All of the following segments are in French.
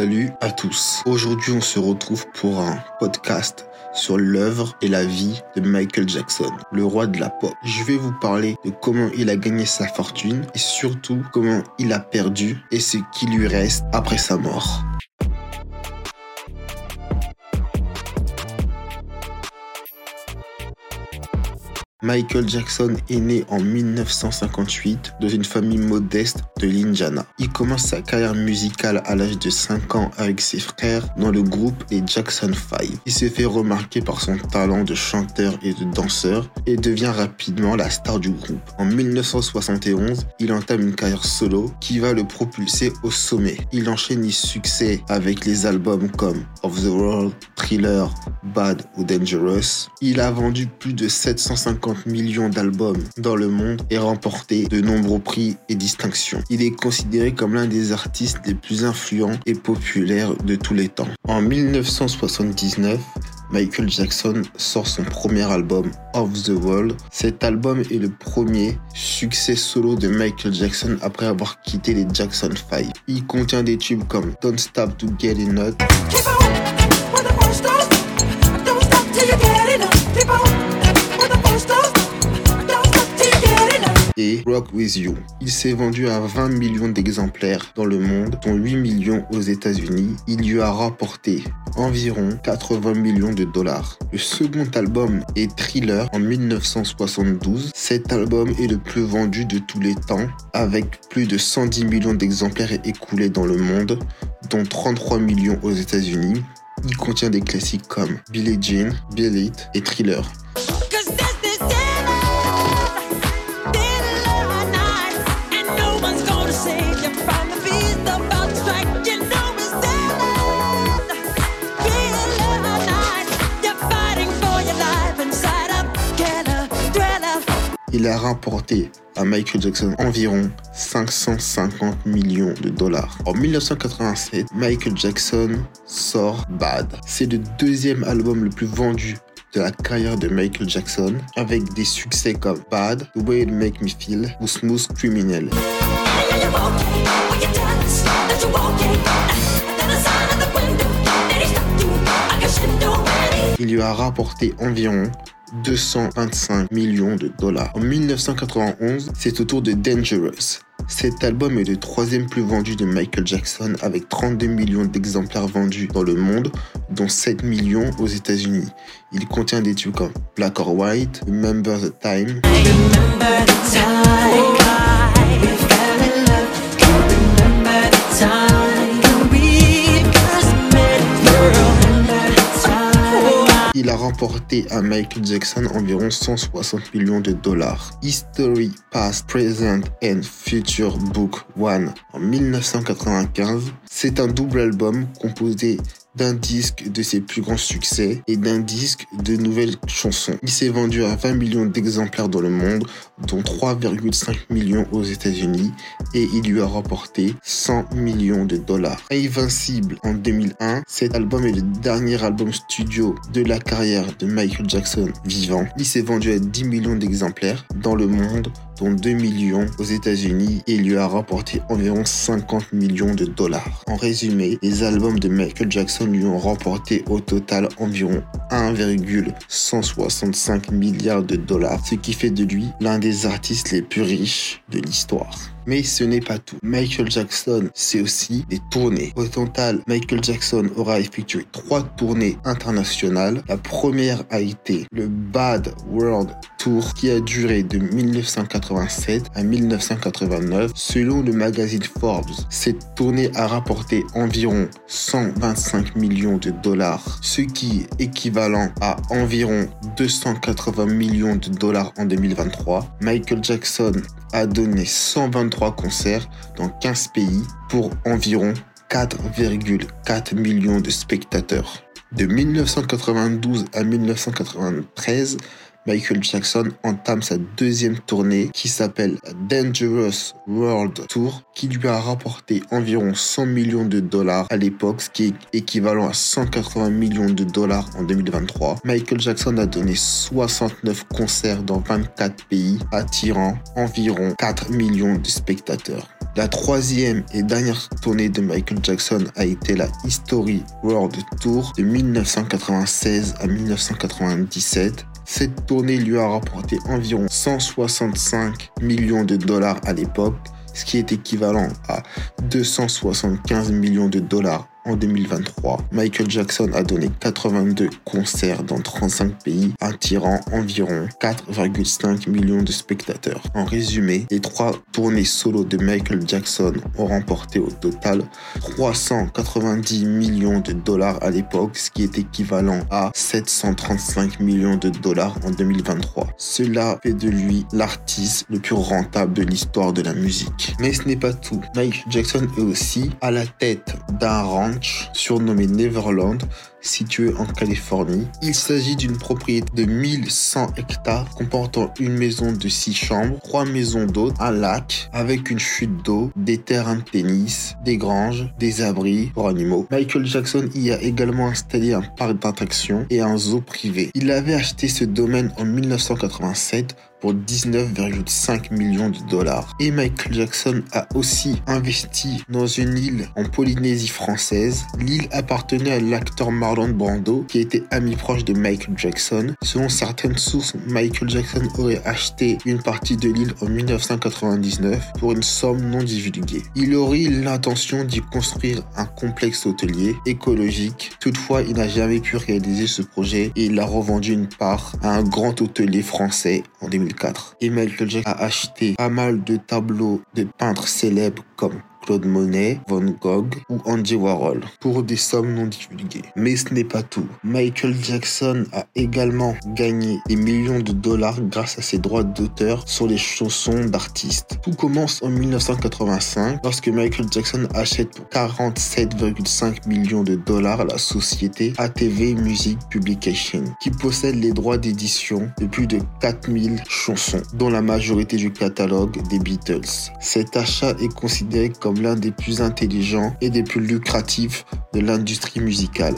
Salut à tous. Aujourd'hui, on se retrouve pour un podcast sur l'œuvre et la vie de Michael Jackson, le roi de la pop. Je vais vous parler de comment il a gagné sa fortune et surtout comment il a perdu et ce qui lui reste après sa mort. Michael Jackson est né en 1958 dans une famille modeste de l'Indiana. Il commence sa carrière musicale à l'âge de 5 ans avec ses frères dans le groupe les Jackson 5. Il se fait remarquer par son talent de chanteur et de danseur et devient rapidement la star du groupe. En 1971, il entame une carrière solo qui va le propulser au sommet. Il enchaîne les succès avec les albums comme Of the World, Thriller, Bad ou Dangerous. Il a vendu plus de 750 millions d'albums dans le monde et remporté de nombreux prix et distinctions. Il est considéré comme l'un des artistes les plus influents et populaires de tous les temps. En 1979, Michael Jackson sort son premier album, Of the World. Cet album est le premier succès solo de Michael Jackson après avoir quitté les Jackson 5. Il contient des tubes comme Don't Stop to Get Rock With You. Il s'est vendu à 20 millions d'exemplaires dans le monde, dont 8 millions aux États-Unis. Il lui a rapporté environ 80 millions de dollars. Le second album est Thriller en 1972. Cet album est le plus vendu de tous les temps, avec plus de 110 millions d'exemplaires écoulés dans le monde, dont 33 millions aux États-Unis. Il contient des classiques comme Billie Jean, Bill It et Thriller. Il a rapporté à Michael Jackson environ 550 millions de dollars. En 1987, Michael Jackson sort Bad. C'est le deuxième album le plus vendu de la carrière de Michael Jackson avec des succès comme Bad, The Way It Make Me Feel ou Smooth Criminal. Il lui a rapporté environ 225 millions de dollars. En 1991, c'est au tour de Dangerous. Cet album est le troisième plus vendu de Michael Jackson avec 32 millions d'exemplaires vendus dans le monde, dont 7 millions aux États-Unis. Il contient des tubes comme Black or White, Remember the Time. A remporté à Michael Jackson environ 160 millions de dollars. History, Past, Present and Future Book One en 1995. C'est un double album composé d'un disque de ses plus grands succès et d'un disque de nouvelles chansons. Il s'est vendu à 20 millions d'exemplaires dans le monde, dont 3,5 millions aux États-Unis, et il lui a rapporté 100 millions de dollars. Invincible en 2001, cet album est le dernier album studio de la carrière de Michael Jackson vivant. Il s'est vendu à 10 millions d'exemplaires dans le monde, dont 2 millions aux États-Unis, et lui a rapporté environ 50 millions de dollars. En résumé, les albums de Michael Jackson lui ont remporté au total environ 1,165 milliards de dollars, ce qui fait de lui l'un des artistes les plus riches de l'histoire. Mais ce n'est pas tout. Michael Jackson, c'est aussi des tournées. Au total, Michael Jackson aura effectué trois tournées internationales. La première a été le Bad World Tour qui a duré de 1987 à 1989 selon le magazine Forbes. Cette tournée a rapporté environ 125 millions de dollars, ce qui est équivalent à environ 280 millions de dollars en 2023. Michael Jackson a donné 123 concerts dans 15 pays pour environ 4,4 millions de spectateurs. De 1992 à 1993, Michael Jackson entame sa deuxième tournée qui s'appelle Dangerous World Tour qui lui a rapporté environ 100 millions de dollars à l'époque, ce qui est équivalent à 180 millions de dollars en 2023. Michael Jackson a donné 69 concerts dans 24 pays attirant environ 4 millions de spectateurs. La troisième et dernière tournée de Michael Jackson a été la History World Tour de 1996 à 1997. Cette tournée lui a rapporté environ 165 millions de dollars à l'époque, ce qui est équivalent à 275 millions de dollars en 2023, Michael Jackson a donné 82 concerts dans 35 pays, attirant environ 4,5 millions de spectateurs. En résumé, les trois tournées solo de Michael Jackson ont remporté au total 390 millions de dollars à l'époque, ce qui est équivalent à 735 millions de dollars en 2023. Cela fait de lui l'artiste le plus rentable de l'histoire de la musique. Mais ce n'est pas tout. Michael Jackson est aussi à la tête d'un rang surnommé Neverland, situé en Californie. Il s'agit d'une propriété de 1100 hectares comportant une maison de 6 chambres, 3 maisons d'hôtes, un lac avec une chute d'eau, des terrains de tennis, des granges, des abris pour animaux. Michael Jackson y a également installé un parc d'attractions et un zoo privé. Il avait acheté ce domaine en 1987 pour 19,5 millions de dollars. Et Michael Jackson a aussi investi dans une île en Polynésie française. L'île appartenait à l'acteur Marlon Brando, qui était ami proche de Michael Jackson. Selon certaines sources, Michael Jackson aurait acheté une partie de l'île en 1999 pour une somme non divulguée. Il aurait l'intention d'y construire un complexe hôtelier écologique. Toutefois, il n'a jamais pu réaliser ce projet et il a revendu une part à un grand hôtelier français en 2000. Et Michael Jackson a acheté pas mal de tableaux de peintres célèbres comme Claude Monet, Van Gogh ou Andy Warhol pour des sommes non divulguées. Mais ce n'est pas tout. Michael Jackson a également gagné des millions de dollars grâce à ses droits d'auteur sur les chansons d'artistes. Tout commence en 1985 lorsque Michael Jackson achète pour 47,5 millions de dollars la société ATV Music Publication qui possède les droits d'édition de plus de 4000 chansons dont la majorité du catalogue des Beatles. Cet achat est considéré comme l'un des plus intelligents et des plus lucratifs de l'industrie musicale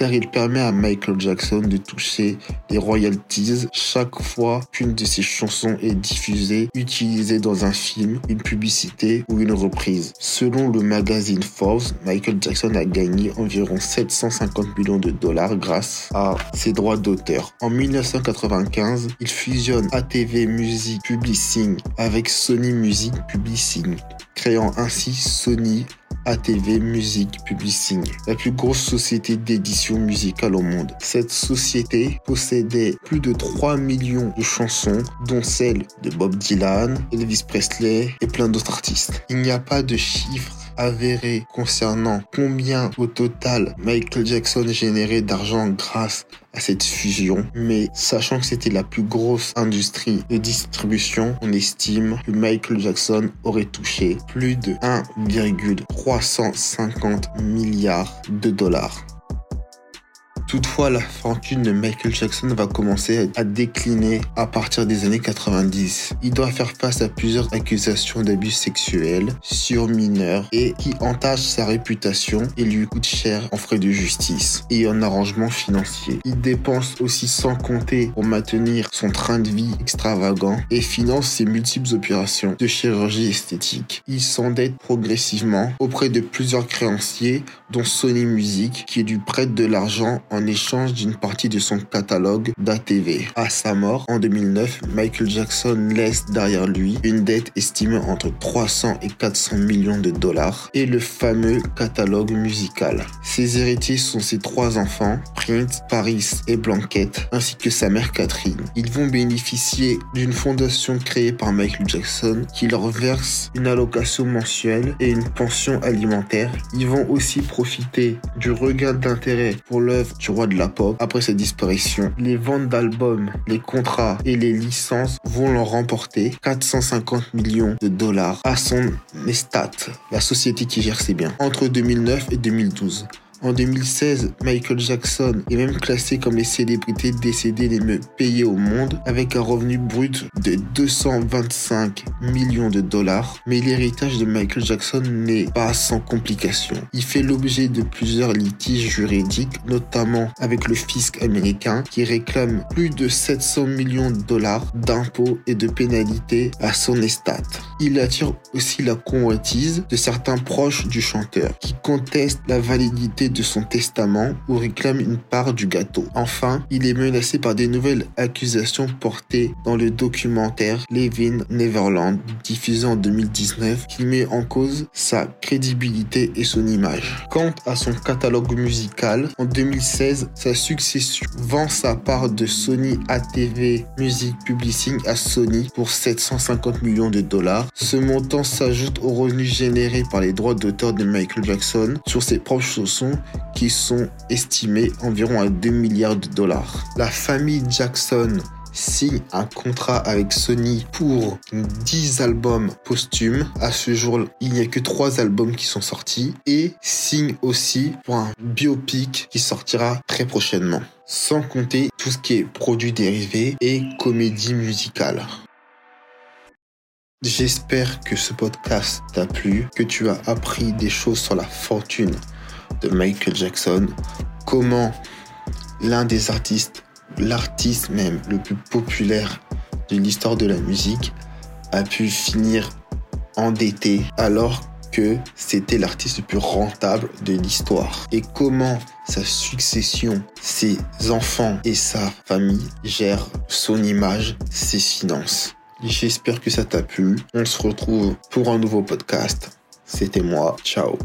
car il permet à Michael Jackson de toucher des royalties chaque fois qu'une de ses chansons est diffusée, utilisée dans un film, une publicité ou une reprise. Selon le magazine Forbes, Michael Jackson a gagné environ 750 millions de dollars grâce à ses droits d'auteur. En 1995, il fusionne ATV Music Publishing avec Sony Music Publishing créant ainsi Sony ATV Music Publishing, la plus grosse société d'édition musicale au monde. Cette société possédait plus de 3 millions de chansons, dont celles de Bob Dylan, Elvis Presley et plein d'autres artistes. Il n'y a pas de chiffres avérés concernant combien au total Michael Jackson générait d'argent grâce à cette fusion, mais sachant que c'était la plus grosse industrie de distribution, on estime que Michael Jackson aurait touché plus de 1,350 milliards de dollars. Toutefois, la fortune de Michael Jackson va commencer à décliner à partir des années 90. Il doit faire face à plusieurs accusations d'abus sexuels sur mineurs et qui entachent sa réputation et lui coûtent cher en frais de justice et en arrangement financier. Il dépense aussi sans compter pour maintenir son train de vie extravagant et finance ses multiples opérations de chirurgie esthétique. Il s'endette progressivement auprès de plusieurs créanciers dont Sony Music qui lui prête de l'argent en échange d'une partie de son catalogue d'ATV. À sa mort, en 2009, Michael Jackson laisse derrière lui une dette estimée entre 300 et 400 millions de dollars et le fameux catalogue musical. Ses héritiers sont ses trois enfants, Prince, Paris et Blanquette, ainsi que sa mère Catherine. Ils vont bénéficier d'une fondation créée par Michael Jackson qui leur verse une allocation mensuelle et une pension alimentaire. Ils vont aussi profiter du regain d'intérêt pour l'œuvre du roi de la pop après sa disparition. Les ventes d'albums, les contrats et les licences vont leur remporter 450 millions de dollars à son Estat, la société qui gère ses biens, entre 2009 et 2012. En 2016, Michael Jackson est même classé comme les célébrités décédées les mieux payées au monde avec un revenu brut de 225 millions de dollars. Mais l'héritage de Michael Jackson n'est pas sans complications. Il fait l'objet de plusieurs litiges juridiques, notamment avec le fisc américain qui réclame plus de 700 millions de dollars d'impôts et de pénalités à son estate. Il attire aussi la convoitise de certains proches du chanteur qui contestent la validité de son testament ou réclament une part du gâteau. Enfin, il est menacé par des nouvelles accusations portées dans le documentaire Living Neverland diffusé en 2019 qui met en cause sa crédibilité et son image. Quant à son catalogue musical, en 2016, sa succession vend sa part de Sony ATV Music Publishing à Sony pour 750 millions de dollars. Ce montant s'ajoute aux revenus générés par les droits d'auteur de Michael Jackson sur ses propres chansons qui sont estimés environ à 2 milliards de dollars. La famille Jackson signe un contrat avec Sony pour 10 albums posthumes. À ce jour, il n'y a que 3 albums qui sont sortis et signe aussi pour un biopic qui sortira très prochainement. Sans compter tout ce qui est produits dérivés et comédie musicale. J'espère que ce podcast t'a plu, que tu as appris des choses sur la fortune de Michael Jackson, comment l'un des artistes, l'artiste même le plus populaire de l'histoire de la musique, a pu finir endetté alors que c'était l'artiste le plus rentable de l'histoire. Et comment sa succession, ses enfants et sa famille gèrent son image, ses finances. J'espère que ça t'a plu. On se retrouve pour un nouveau podcast. C'était moi. Ciao.